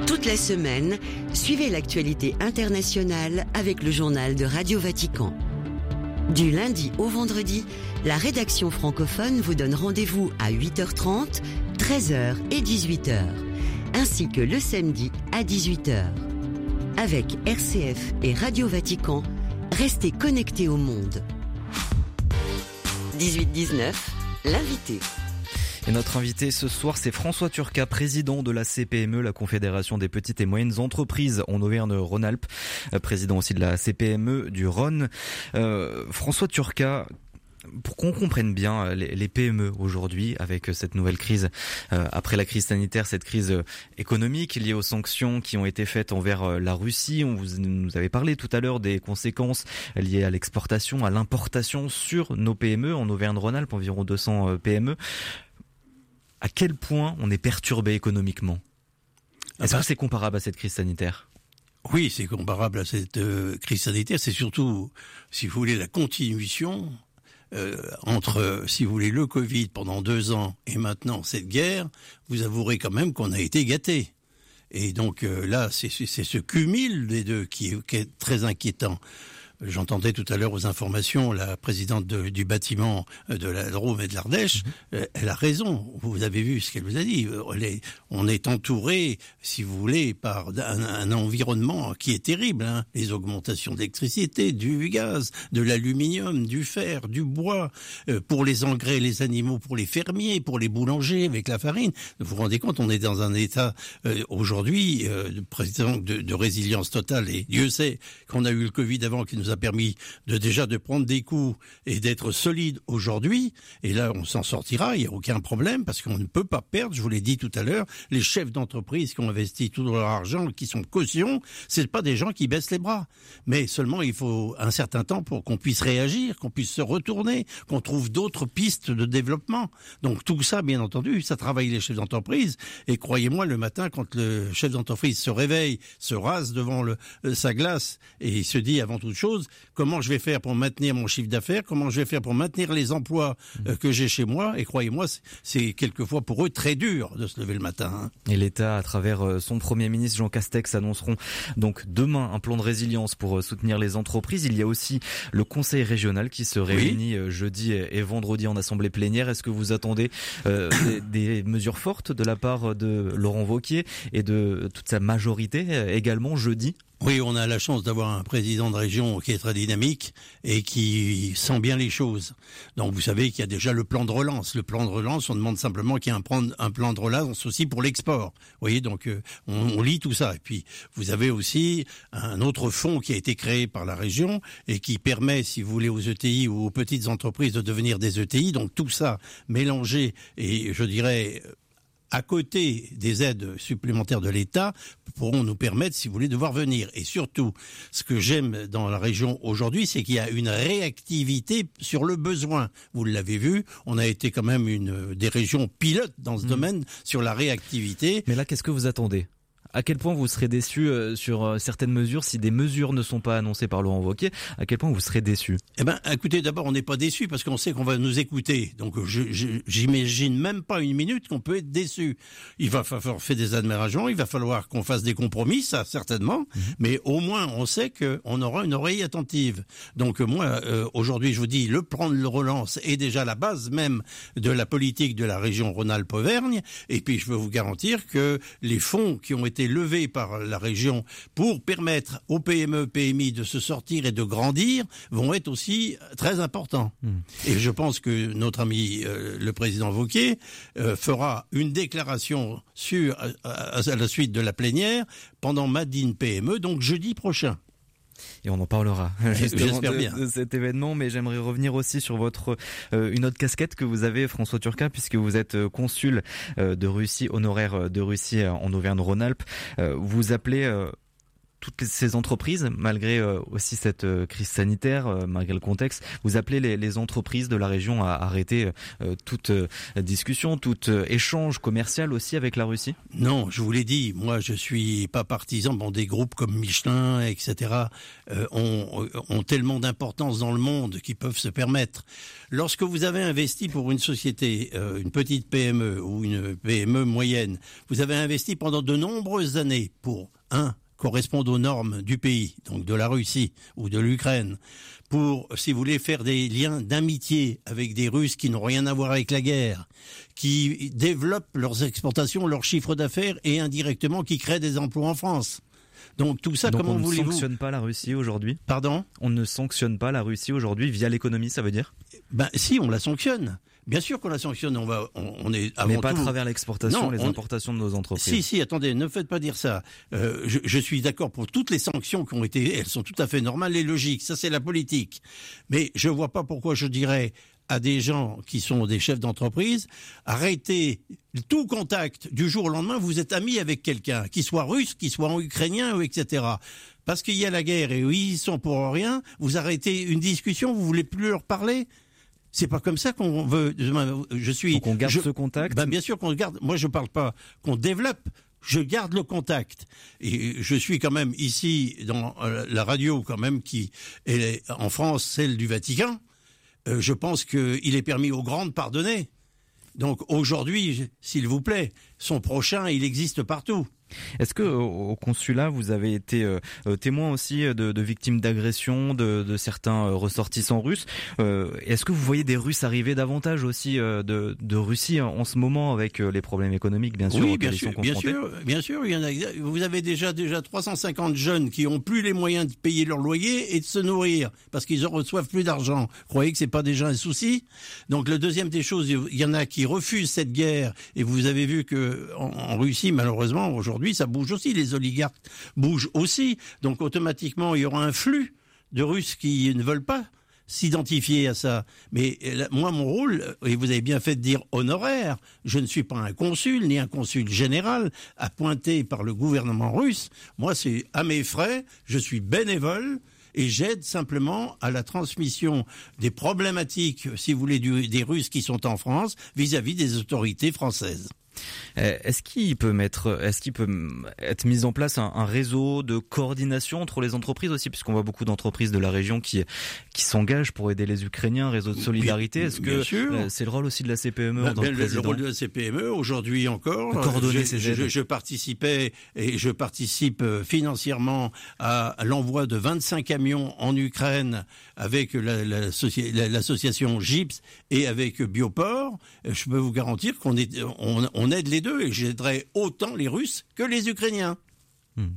Toute la semaine, suivez l'actualité internationale avec le journal de Radio Vatican. Du lundi au vendredi, la rédaction francophone vous donne rendez-vous à 8h30, 13h et 18h, ainsi que le samedi à 18h. Avec RCF et Radio Vatican, restez connectés au monde. 18-19, l'invité. Et notre invité ce soir, c'est François Turca, président de la CPME, la Confédération des petites et moyennes entreprises en Auvergne-Rhône-Alpes, euh, président aussi de la CPME du Rhône. Euh, François Turca, pour qu'on comprenne bien euh, les, PME aujourd'hui avec euh, cette nouvelle crise, euh, après la crise sanitaire, cette crise économique liée aux sanctions qui ont été faites envers la Russie. On vous nous avait parlé tout à l'heure des conséquences liées à l'exportation, à l'importation sur nos PME en Auvergne-Rhône-Alpes, environ 200 PME. À quel point on est perturbé économiquement? Est-ce que c'est comparable à cette crise sanitaire? Oui, c'est comparable à cette crise sanitaire. C'est surtout, si vous voulez, la continuation euh, entre, si vous voulez, le Covid pendant deux ans et maintenant cette guerre, vous avouerez quand même qu'on a été gâté. Et donc euh, là, c'est ce cumul des deux qui est très inquiétant. J'entendais tout à l'heure aux informations la présidente du bâtiment de la Drôme et de l'Ardèche. Mhm. Euh, elle a raison. Vous avez vu ce qu'elle vous a dit. on est entouré, si vous voulez, par un, environnement qui est terrible. Hein. Les augmentations d'électricité, du gaz, de l'aluminium, du fer, du bois, euh, pour les engrais, les animaux, pour les fermiers, pour les boulangers, avec la farine. Vous vous rendez compte, on est dans un état euh, aujourd'hui, de, de, résilience totale. Et Dieu sait qu'on a eu le Covid avant qui nous a permis de déjà de prendre des coups et d'être solide aujourd'hui. Et là, on s'en sortira, il n'y a aucun problème, parce qu'on ne peut pas perdre, je vous l'ai dit tout à l'heure, les chefs d'entreprise qui ont investi tout leur argent, qui sont caution, c'est pas des gens qui baissent les bras. Mais seulement, il faut un certain temps pour qu'on puisse réagir, qu'on puisse se retourner, qu'on trouve d'autres pistes de développement. Donc tout ça, bien entendu, ça travaille les chefs d'entreprise. Et croyez-moi, le matin, quand le chef d'entreprise se réveille, se rase devant le, euh, sa glace et il se dit avant toute chose, comment je vais faire pour maintenir mon chiffre d'affaires, comment je vais faire pour maintenir les emplois euh, que j'ai chez moi? Et croyez-moi, c'est quelquefois pour eux très dur de se lever le matin. Hein. Et l'État, à travers euh, son Premier ministre Jean Castex, annonceront donc demain un plan de résilience pour soutenir les entreprises. Il y a aussi le Conseil régional qui se réunit jeudi et vendredi en assemblée plénière. Est-ce que vous attendez des, des, mesures fortes de la part de Laurent Vauquier et de toute sa majorité également jeudi? Oui, on a la chance d'avoir un président de région qui est très dynamique et qui sent bien les choses. Donc vous savez qu'il y a déjà le plan de relance. Le plan de relance, on demande simplement qu'il y ait un plan, de relance aussi pour l'export. Vous voyez, donc euh, on, lit tout ça. Et puis vous avez aussi un autre fonds qui a été créé par la région et qui permet, si vous voulez, aux ETI ou aux petites entreprises de devenir des ETI. Donc tout ça mélangé et je dirais à côté des aides supplémentaires de l'État, pourront nous permettre, si vous voulez, de voir venir. Et surtout, ce que j'aime dans la région aujourd'hui, c'est qu'il y a une réactivité sur le besoin. Vous l'avez vu, on a été quand même une des régions pilotes dans ce mmh. domaine sur la réactivité. Mais là, qu'est-ce que vous attendez? À quel point vous serez déçu euh, sur euh, certaines mesures si des mesures ne sont pas annoncées par Laurent Wauquiez? À quel point vous serez déçu Eh ben, écoutez, d'abord, on n'est pas déçu parce qu'on sait qu'on va nous écouter. Donc, j'imagine même pas une minute qu'on peut être déçu. Il va falloir faire des admirations, il va falloir qu'on fasse des compromis, ça certainement. Mhm. Mais au moins, on sait qu'on aura une oreille attentive. Donc, moi, euh, aujourd'hui, je vous dis, le plan de relance est déjà la base même de la politique de la région Rhône-Alpes-Auvergne. Et puis, je peux vous garantir que les fonds qui ont été levé par la région pour permettre aux PME, PMI de se sortir et de grandir vont être aussi très importants. Hmm. Et je pense que notre ami euh, le président Vauquier euh, fera une déclaration sur à, la suite de la plénière pendant Madine PME, donc jeudi prochain et on en parlera justement de, de, cet événement. Mais j'aimerais revenir aussi sur votre euh, une autre casquette que vous avez, François Turquin, puisque vous êtes euh, consul euh, de Russie, honoraire de Russie en Auvergne-Rhône-Alpes. vous appelez toutes ces entreprises, malgré euh, aussi cette euh, crise sanitaire, euh, malgré le contexte, vous appelez les, entreprises de la région à arrêter toute discussion, tout échange commercial aussi avec la Russie? Non, je vous l'ai dit, moi je suis pas partisan. Bon, des groupes comme Michelin, etc., ont, ont tellement d'importance dans le monde qu'ils peuvent se permettre. Lorsque vous avez investi pour une société, une petite PME ou une PME moyenne, vous avez investi pendant de nombreuses années pour un correspondent aux normes du pays, donc de la Russie ou de l'Ukraine, pour, si vous voulez, faire des liens d'amitié avec des Russes qui n'ont rien à voir avec la guerre, qui développent leurs exportations, leurs chiffres d'affaires et indirectement qui créent des emplois en France. Donc tout ça, comment voulez-vous On ne sanctionne pas la Russie aujourd'hui? Pardon? On ne sanctionne pas la Russie aujourd'hui via l'économie, ça veut dire? Ben si, on la sanctionne. Bien sûr qu'on la sanctionne, on va, on, est avant Mais pas à travers l'exportation, les importations de nos entreprises. Si, si, attendez, ne faites pas dire ça. Euh, je, je, suis d'accord pour toutes les sanctions qui ont été, elles sont tout à fait normales et logiques. Ça, c'est la politique. Mais je vois pas pourquoi je dirais à des gens qui sont des chefs d'entreprise, arrêtez tout contact du jour au lendemain, vous êtes amis avec quelqu'un, qui soit russe, qui soit ukrainien, ou etc. Parce qu'il y a la guerre et oui, ils sont pour rien, vous arrêtez une discussion, vous voulez plus leur parler? C'est pas comme ça qu'on veut. Je suis. qu'on garde ce contact. Ben bien sûr qu'on garde. Moi, je parle pas qu'on développe. Je garde le contact. Et je suis quand même ici dans euh, la radio quand même qui est en France celle du Vatican. Euh, je pense qu'il est permis aux grands de pardonner. Donc aujourd'hui, s'il vous plaît, son prochain, il existe partout. Est-ce que au consulat vous avez été euh, euh, témoin aussi de, victimes d'agressions de, certains euh, ressortissants russes? Est-ce que vous voyez des Russes arriver davantage aussi de, Russie en ce moment avec les problèmes économiques bien sûr Oui, bien sûr, bien sûr, bien sûr. Il y en a, vous avez déjà déjà 350 jeunes qui ont plus les moyens de payer leur loyer et de se nourrir parce qu'ils en reçoivent plus d'argent. Croyez que c'est pas déjà un souci? Donc le deuxième des choses, il y en a qui refusent cette guerre et vous avez vu que en Russie malheureusement aujourd'hui aujourd'hui, ça bouge aussi. Les oligarques bougent aussi. Donc automatiquement, il y aura un flux de Russes qui ne veulent pas s'identifier à ça. Mais euh, moi, mon rôle, et vous avez bien fait de dire honoraire, je ne suis pas un consul ni un consul général appointé par le gouvernement russe. Moi, c'est à mes frais, je suis bénévole et j'aide simplement à la transmission des problématiques, si vous voulez, des Russes qui sont en France vis-à-vis des autorités françaises. Euh, est-ce qu'il peut mettre, est-ce qu'il peut être mis en place un, réseau de coordination entre les entreprises aussi, puisqu'on voit beaucoup d'entreprises de la région qui qui s'engagent pour aider les Ukrainiens, réseau de solidarité. Est-ce que euh, c'est le rôle aussi de la CPME bah, le, rôle de la CPME aujourd'hui encore. Coordonner je, je, je, participais et je participe euh, financièrement à, l'envoi de 25 camions en Ukraine avec l'association la, GIPS et avec Bioport. Je peux vous garantir qu'on aide les deux et j'aiderai autant les Russes que les Ukrainiens. Hmm.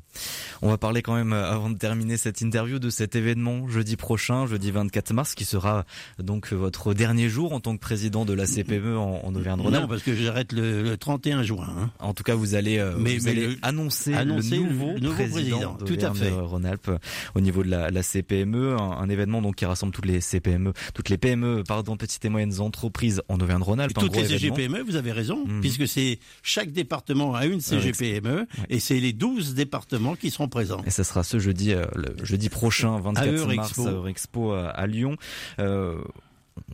On va parler quand même, euh, avant de terminer cette interview, de cet événement jeudi prochain, jeudi 24 mars, qui sera donc votre dernier jour en tant que président de la CPME en, Auvergne-Rhône-Alpes. Non, parce que j'arrête le, 31 juin. Hein. En tout cas, vous allez, euh, vous allez annoncer, le nouveau, président, tout à fait. Rhône-Alpes euh, au niveau de la, CPME, un, événement donc qui rassemble toutes les CPME, toutes les PME, pardon, petites et moyennes entreprises en Auvergne-Rhône-Alpes. Toutes les CGPME, vous avez raison, hmm. puisque c'est chaque département a une CGPME et c'est les 12 départements qui seront présents. Et ça sera ce jeudi, euh, le jeudi prochain, 24 mars, à Eurexpo à, à Lyon. Euh,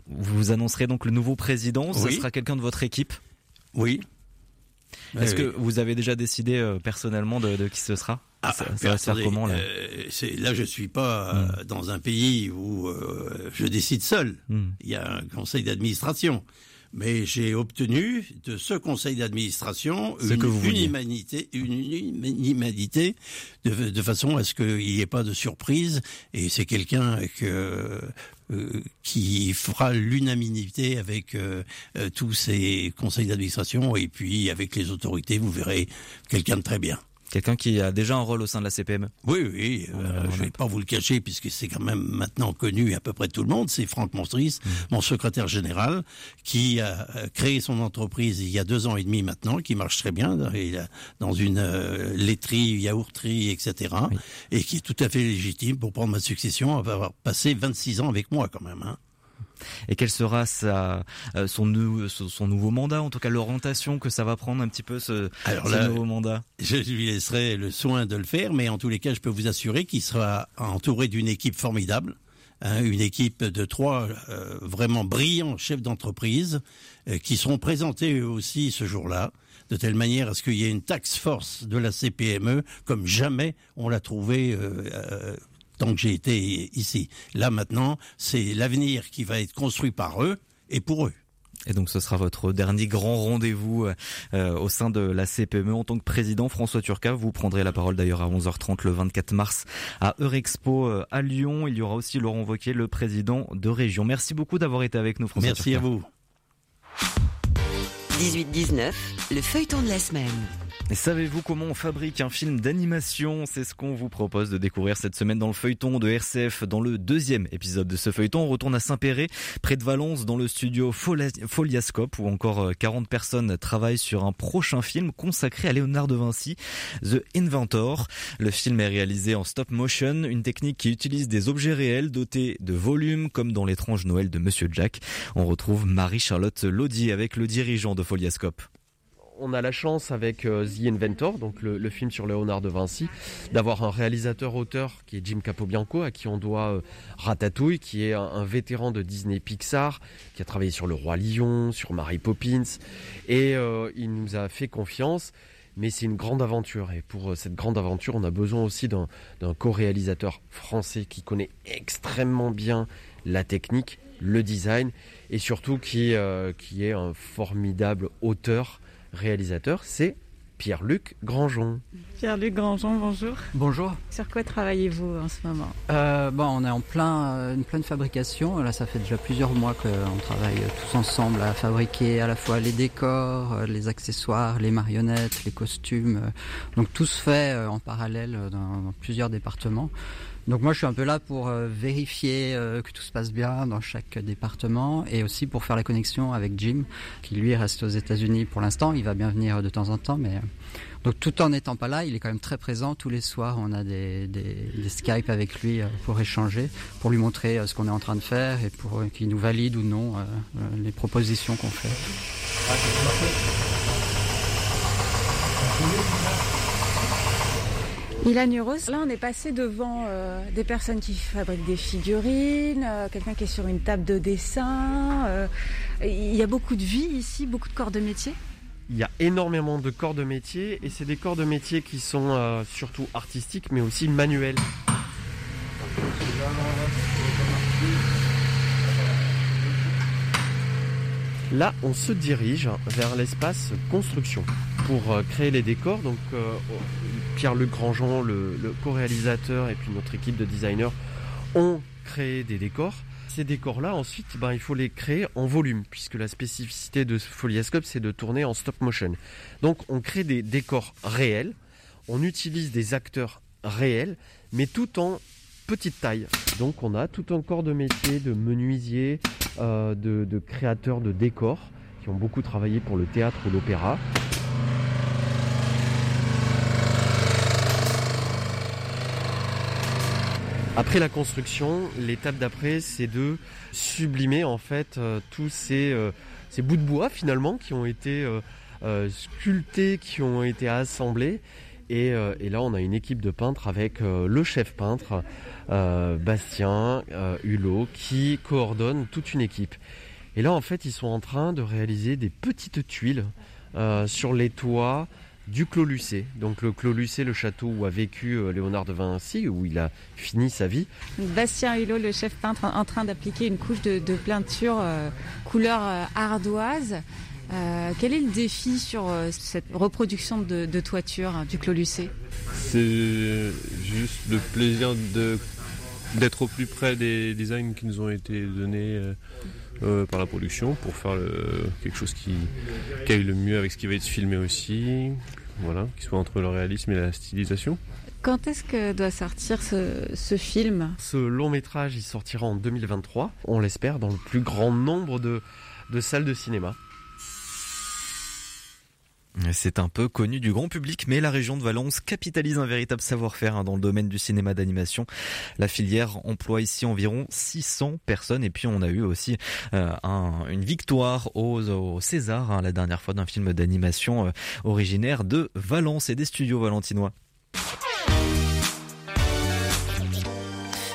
vous annoncerez donc le nouveau président. Ce sera quelqu'un de votre équipe Oui. Est-ce que vous avez déjà décidé euh, personnellement de, qui ce sera? Ah, ça, va se faire comment là? Là, je suis pas hmm. dans un pays où je décide seul. Hmm. Il y a un conseil d'administration mais j'ai obtenu de ce conseil d'administration une, humanité, une humanité de, de, façon à ce qu'il n'y ait pas de surprise. Et c'est quelqu'un que euh, qui fera l'unanimité avec euh, euh, tous ces conseils d'administration et puis avec les autorités, vous verrez quelqu'un de très bien. Quelqu'un qui a déjà un rôle au sein de la CPM. Oui, oui, euh, je ne vais pas vous le cacher puisque c'est quand même maintenant connu à peu près tout le monde. C'est Franck Monstris, mm. mon secrétaire général, qui a créé son entreprise il y a deux ans et demi maintenant, qui marche très bien, dans une euh, laiterie, yaourterie, etc. Et qui est tout à fait légitime pour prendre ma succession, avoir passé 26 ans avec moi quand même. Hein. Et quel sera sa, euh, son, son, nouveau mandat, en tout cas l'orientation que ça va prendre un petit peu ce, nouveau mandat? Je lui laisserai le soin de le faire, mais en tous les cas, je peux vous assurer qu'il sera entouré d'une équipe formidable. Hein, une équipe de trois euh, vraiment brillants chefs d'entreprise euh, qui seront présentés eux aussi ce jour-là de telle manière à ce qu'il y ait une taxe force de la CPME comme jamais on l'a trouvé tant que j'ai été ici. Là maintenant, c'est l'avenir qui va être construit par eux et pour eux. Et donc ce sera votre dernier grand rendez-vous euh, au sein de la CPME en tant que président. François Turca, vous prendrez la parole d'ailleurs à 11h30 le 24 mars à Eurexpo euh, à Lyon. Il y aura aussi Laurent Wauquiez, le président de région. Merci beaucoup d'avoir été avec nous François Merci à vous. 18-19, le feuilleton de la semaine. Savez-vous comment on fabrique un film d'animation? C'est ce qu'on vous propose de découvrir cette semaine dans le feuilleton de RCF. Dans le deuxième épisode de ce feuilleton, on retourne à Saint-Péret, près de Valence, dans le studio Foliascope, où encore 40 euh, personnes travaillent sur un prochain film consacré à Léonard de Vinci, The Inventor. Le film est réalisé en stop motion, une technique qui utilise des objets réels dotés de volume, comme dans l'étrange Noël de Monsieur Jack. On retrouve Marie-Charlotte Laudier avec le dirigeant de Foliascope on a la chance avec euh, The Inventor, donc le, film sur Léonard de Vinci, d'avoir un réalisateur-auteur qui est Jim Capobianco, à qui on doit euh, Ratatouille, qui est un, vétéran de Disney Pixar, qui a travaillé sur Le Roi Lion, sur Mary Poppins, et euh, il nous a fait confiance. Mais c'est une grande aventure et pour cette grande aventure, on a besoin aussi d'un co-réalisateur français qui connaît extrêmement bien la technique, le design et surtout qui, qui est un formidable auteur réalisateur, c'est Pierre-Luc Grangeon. Pierre-Luc Grangeon, bonjour. Bonjour. Sur quoi travaillez-vous en ce moment? Euh, bon, On est en plein, euh, une pleine fabrication. Là, ça fait déjà plusieurs mois qu'on travaille tous ensemble à fabriquer à la fois les décors, euh, les accessoires, les marionnettes, les costumes. Donc tout se fait en parallèle dans plusieurs départements. Donc moi je suis un peu là pour euh, vérifier euh, que tout se passe bien dans chaque département et aussi pour faire la connexion avec Jim qui lui reste aux États-Unis pour l'instant. Il va bien venir de temps en temps, mais donc tout en n'étant pas là, il est quand même très présent. Tous les soirs, on a des, des, Skype avec lui pour échanger, pour lui montrer ce qu'on est en train de faire et pour qu'il nous valide ou non les propositions qu'on fait. Ilan Uros, là on est passé devant euh, des personnes qui fabriquent des figurines, euh, quelqu'un qui est sur une table de dessin. Euh, il y a beaucoup de vie ici, beaucoup de corps de métier. Il y a énormément de corps de métier et c'est des corps de métier qui sont surtout artistiques mais aussi manuels. Là, on se dirige vers l'espace construction pour créer les décors. Donc, euh, Pierre-Luc Grandjean, le, co-réalisateur, et puis notre équipe de designers ont créé des décors. Ces décors-là, ensuite, ben, il faut les créer en volume, puisque la spécificité de Foliascope, c'est de tourner en stop motion. Donc, on crée des décors réels, on utilise des acteurs réels, mais tout en petite taille. Donc on a tout un corps de métier de menuisiers, euh, de, créateurs de décors qui ont beaucoup travaillé pour le théâtre ou l'opéra. Après la construction, l'étape d'après, c'est de sublimer en fait euh, tous ces, euh, ces, bouts de bois finalement qui ont été sculptés, qui ont été assemblés euh, et, là, on a une équipe de peintres avec euh, le chef peintre, euh, Bastien Hulot, qui coordonne toute une équipe. Et là, en fait, ils sont en train de réaliser des petites tuiles sur les toits du Clos Lucé. Donc le Clos Lucé, le château où a vécu Léonard de Vinci, où il a fini sa vie. Bastien Hulot, le chef peintre, en train d'appliquer une couche de, peinture couleur ardoise. Euh, quel est le défi sur euh, cette reproduction de, toiture hein, du Clos Lucé C'est juste le plaisir d'être au plus près des designs qui nous ont été donnés euh, par la production pour faire quelque chose qui, qui aille le mieux avec ce qui va être filmé aussi, voilà, qui soit entre le réalisme et la stylisation. Quand est-ce que doit sortir ce, film? Ce long métrage, il sortira en 2023, on l'espère, dans le plus grand nombre de salles de cinéma. C'est un peu connu du grand public, mais la région de Valence capitalise un véritable savoir-faire hein, dans le domaine du cinéma d'animation. La filière emploie ici environ 600 personnes et puis on a eu aussi euh, une victoire au, César hein, la dernière fois d'un film d'animation euh, originaire de Valence et des studios valentinois.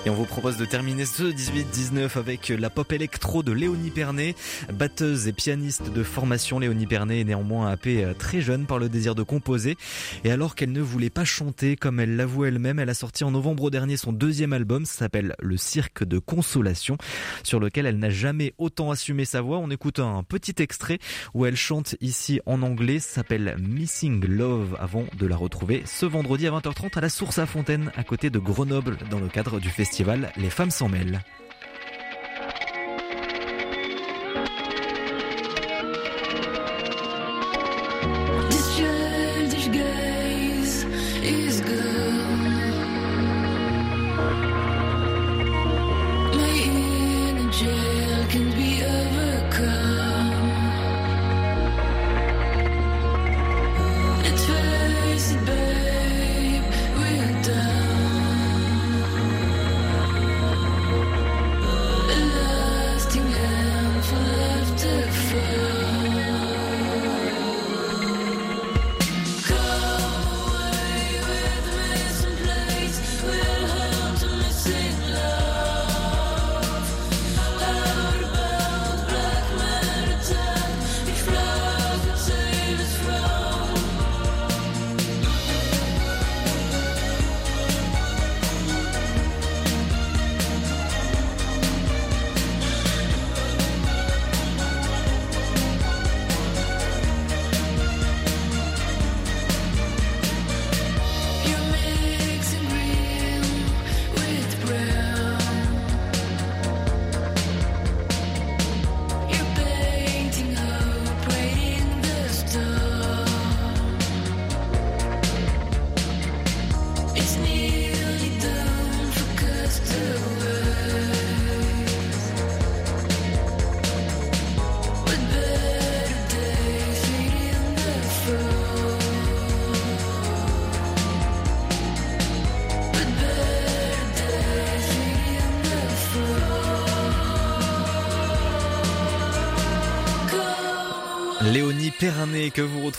Et on vous propose de terminer ce 18-19 avec la pop électro de Léonie Pernet, batteuse et pianiste de formation. Léonie Pernet est néanmoins happée euh, très jeune par le désir de composer. Et alors qu'elle ne voulait pas chanter comme elle l'avoue elle-même, elle a sorti en novembre dernier son deuxième album, s'appelle Le Cirque de Consolation, sur lequel elle n'a jamais autant assumé sa voix. On écoute un petit extrait où elle chante ici en anglais, s'appelle Missing Love, avant de la retrouver ce vendredi à 20h30 à la Source à Fontaine, à côté de Grenoble, dans le cadre du festival les femmes s'en mêlent.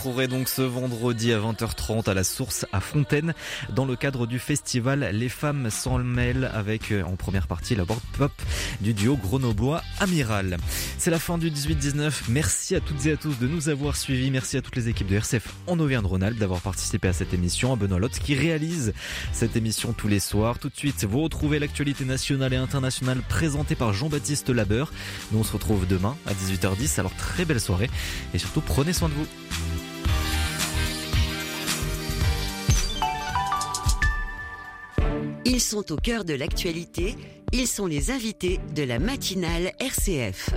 Retrouverez donc ce vendredi à 20h30 à la source à Fontaine dans le cadre du festival Les femmes sans le mail avec euh, en première partie la board pop du duo grenoblois Amiral. C'est la fin du 18-19. Merci à toutes et à tous de nous avoir suivis. Merci à toutes les équipes de RCF en Auvergne-Rhône-Alpes d'avoir participé à cette émission. À Benoît Lotte qui réalise cette émission tous les soirs. Tout de suite, vous retrouvez l'actualité nationale et internationale présentée par Jean-Baptiste Labeur. Nous on se retrouve demain à 18h10. Alors très belle soirée et surtout prenez soin de vous. Ils sont au cœur de l'actualité, ils sont les invités de la matinale RCF.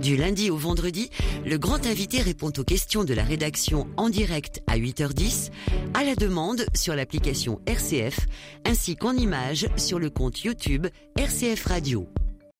Du lundi au vendredi, le grand invité répond aux questions de la rédaction en direct à 8h10, à la demande sur l'application RCF, ainsi qu'en images sur le compte YouTube RCF Radio.